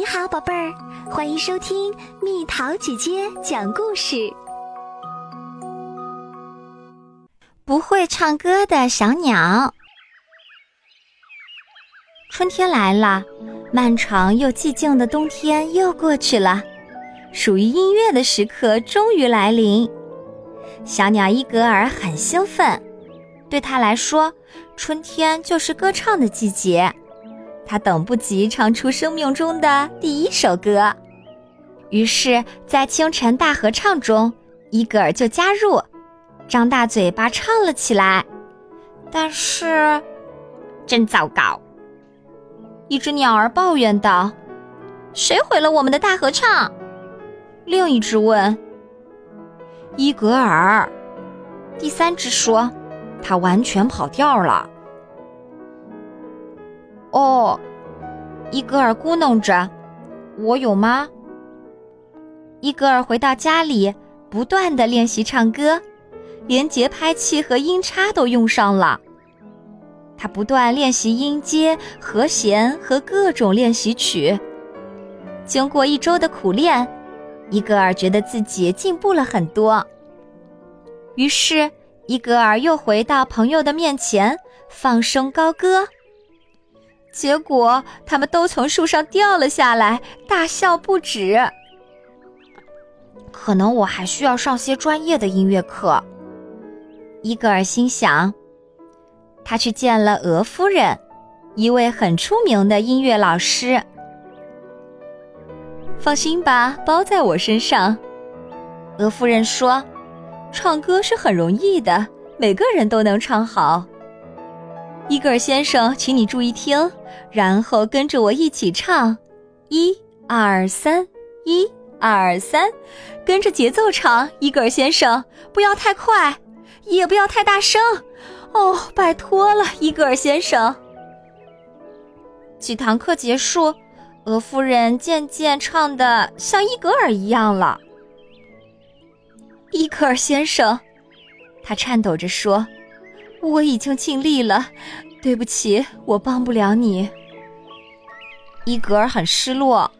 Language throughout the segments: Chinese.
你好，宝贝儿，欢迎收听蜜桃姐姐讲故事。不会唱歌的小鸟。春天来了，漫长又寂静的冬天又过去了，属于音乐的时刻终于来临。小鸟伊格尔很兴奋，对他来说，春天就是歌唱的季节。他等不及唱出生命中的第一首歌，于是，在清晨大合唱中，伊格尔就加入，张大嘴巴唱了起来。但是，真糟糕！一只鸟儿抱怨道：“谁毁了我们的大合唱？”另一只问：“伊格尔。”第三只说：“他完全跑调了。”哦，伊格尔咕哝着：“我有吗？”伊格尔回到家里，不断的练习唱歌，连节拍器和音叉都用上了。他不断练习音阶、和弦和各种练习曲。经过一周的苦练，伊格尔觉得自己进步了很多。于是，伊格尔又回到朋友的面前，放声高歌。结果，他们都从树上掉了下来，大笑不止。可能我还需要上些专业的音乐课，伊格尔心想。他去见了俄夫人，一位很出名的音乐老师。放心吧，包在我身上。俄夫人说：“唱歌是很容易的，每个人都能唱好。”伊格尔先生，请你注意听，然后跟着我一起唱：一、二、三，一、二、三，跟着节奏唱。伊格尔先生，不要太快，也不要太大声。哦，拜托了，伊格尔先生。几堂课结束，俄夫人渐渐唱的像伊格尔一样了。伊格尔先生，他颤抖着说。我已经尽力了，对不起，我帮不了你。伊格尔很失落。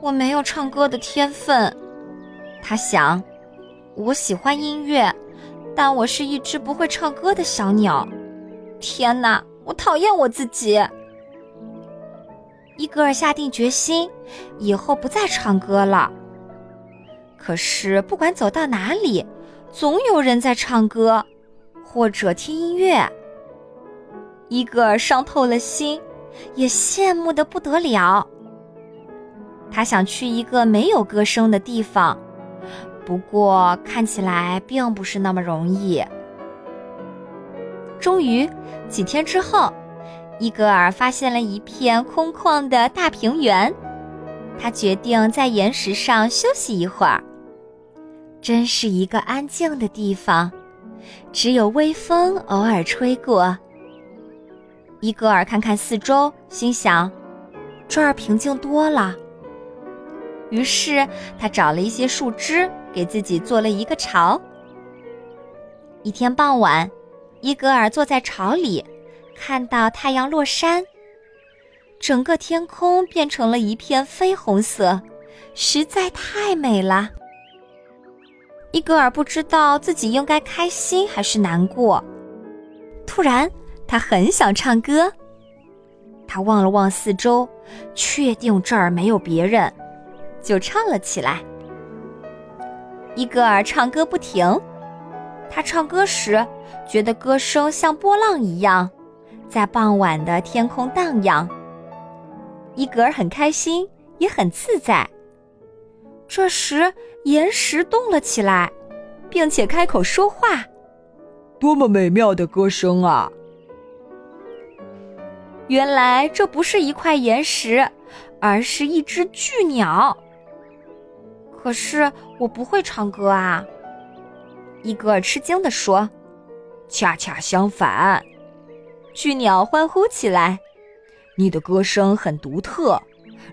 我没有唱歌的天分，他想。我喜欢音乐，但我是一只不会唱歌的小鸟。天哪，我讨厌我自己。伊格尔下定决心，以后不再唱歌了。可是不管走到哪里，总有人在唱歌。或者听音乐，伊格尔伤透了心，也羡慕的不得了。他想去一个没有歌声的地方，不过看起来并不是那么容易。终于，几天之后，伊格尔发现了一片空旷的大平原，他决定在岩石上休息一会儿。真是一个安静的地方。只有微风偶尔吹过。伊格尔看看四周，心想：“这儿平静多了。”于是他找了一些树枝，给自己做了一个巢。一天傍晚，伊格尔坐在巢里，看到太阳落山，整个天空变成了一片绯红色，实在太美了。伊格尔不知道自己应该开心还是难过。突然，他很想唱歌。他望了望四周，确定这儿没有别人，就唱了起来。伊格尔唱歌不停。他唱歌时，觉得歌声像波浪一样，在傍晚的天空荡漾。伊格尔很开心，也很自在。这时，岩石动了起来，并且开口说话。多么美妙的歌声啊！原来这不是一块岩石，而是一只巨鸟。可是我不会唱歌啊！伊格尔吃惊地说。恰恰相反，巨鸟欢呼起来。你的歌声很独特，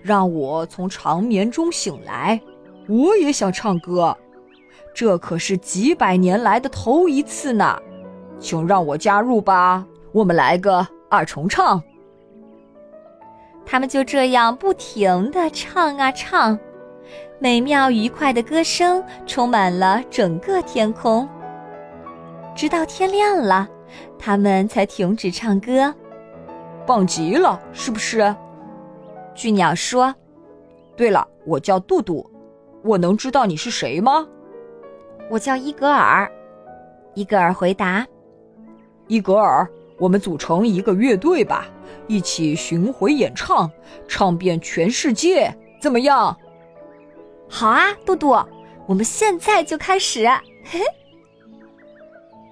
让我从长眠中醒来。我也想唱歌，这可是几百年来的头一次呢，请让我加入吧。我们来个二重唱。他们就这样不停地唱啊唱，美妙愉快的歌声充满了整个天空。直到天亮了，他们才停止唱歌。棒极了，是不是？巨鸟说：“对了，我叫杜杜，我能知道你是谁吗？”我叫伊格尔。伊格尔回答：“伊格尔，我们组成一个乐队吧，一起巡回演唱，唱遍全世界，怎么样？”“好啊，杜杜，我们现在就开始。”嘿嘿。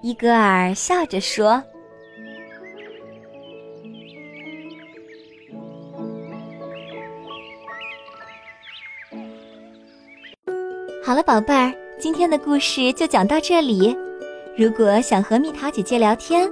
伊格尔笑着说。好了，宝贝儿，今天的故事就讲到这里。如果想和蜜桃姐姐聊天，